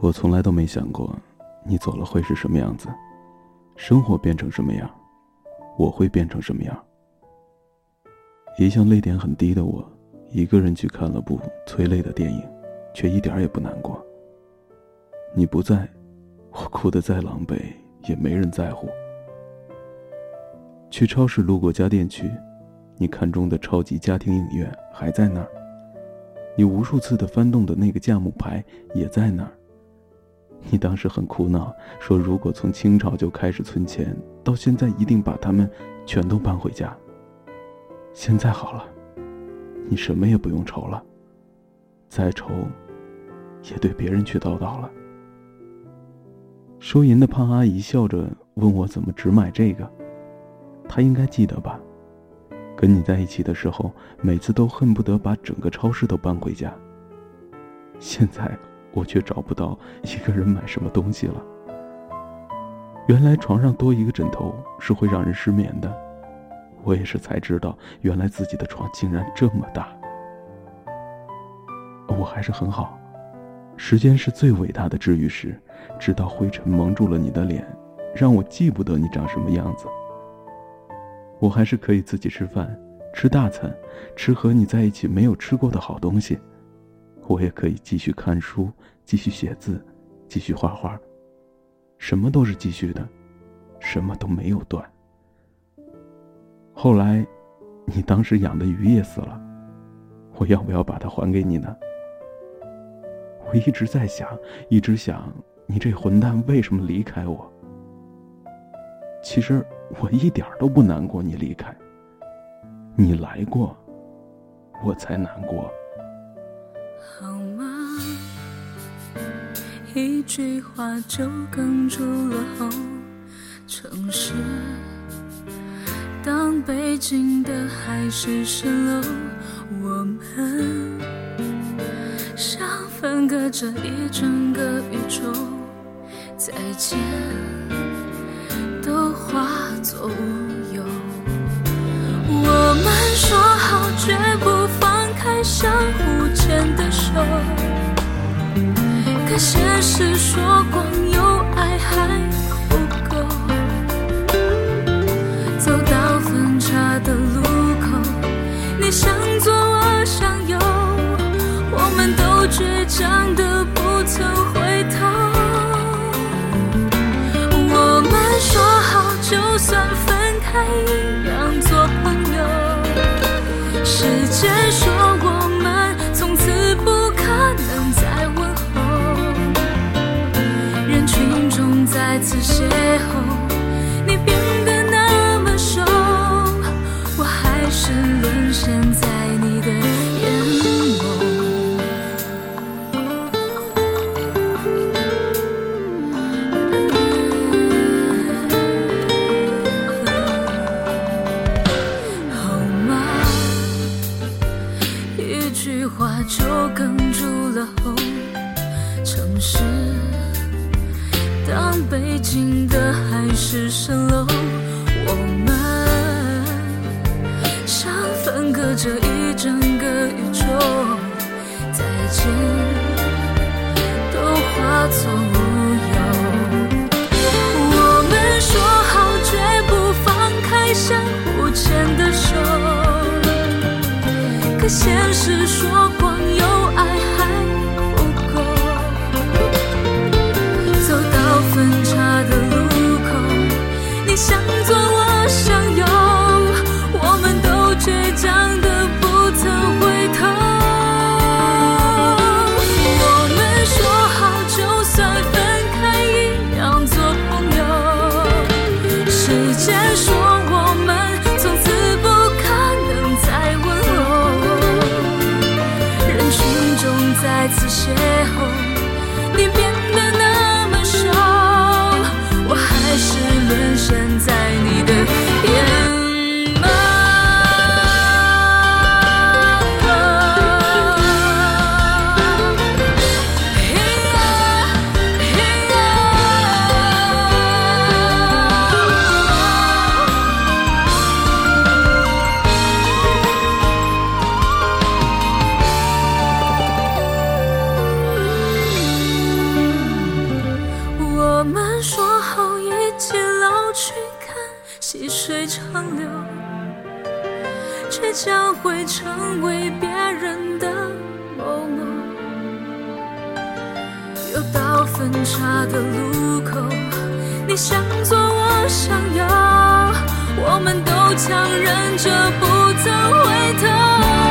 我从来都没想过，你走了会是什么样子，生活变成什么样，我会变成什么样。一向泪点很低的我，一个人去看了部催泪的电影，却一点也不难过。你不在，我哭得再狼狈也没人在乎。去超市路过家电区，你看中的超级家庭影院还在那儿，你无数次的翻动的那个价目牌也在那儿。你当时很苦恼，说如果从清朝就开始存钱，到现在一定把它们全都搬回家。现在好了，你什么也不用愁了，再愁，也对别人去叨叨了。收银的胖阿姨笑着问我怎么只买这个，她应该记得吧？跟你在一起的时候，每次都恨不得把整个超市都搬回家。现在。我却找不到一个人买什么东西了。原来床上多一个枕头是会让人失眠的，我也是才知道，原来自己的床竟然这么大。我还是很好，时间是最伟大的治愈师，直到灰尘蒙住了你的脸，让我记不得你长什么样子。我还是可以自己吃饭，吃大餐，吃和你在一起没有吃过的好东西。我也可以继续看书，继续写字，继续画画。什么都是继续的，什么都没有断。后来，你当时养的鱼也死了，我要不要把它还给你呢？我一直在想，一直想，你这混蛋为什么离开我？其实我一点都不难过，你离开。你来过，我才难过。好吗？一句话就哽住了喉。城市，当北京的海市蜃楼，我们像分隔着一整个宇宙，再见都化作乌相互牵的手，可现实说光有爱还不够。走到分岔的路口，你向左我向右，我们都倔强的不曾回头。我们说好，就算分开一样做朋友。时间次邂逅，你变得那么瘦，我还是沦陷在你的眼眸。好吗？一句话就哽住了喉。城市，当北京的海市蜃楼，我们像分隔着一整个宇宙，再见都化作乌有。我们说好绝不放开相互牵的手。可现实说我们说好一起老去看细水长流却将会成为别人的某某又到分岔的路口你向左我向右我们都强忍着不曾回头。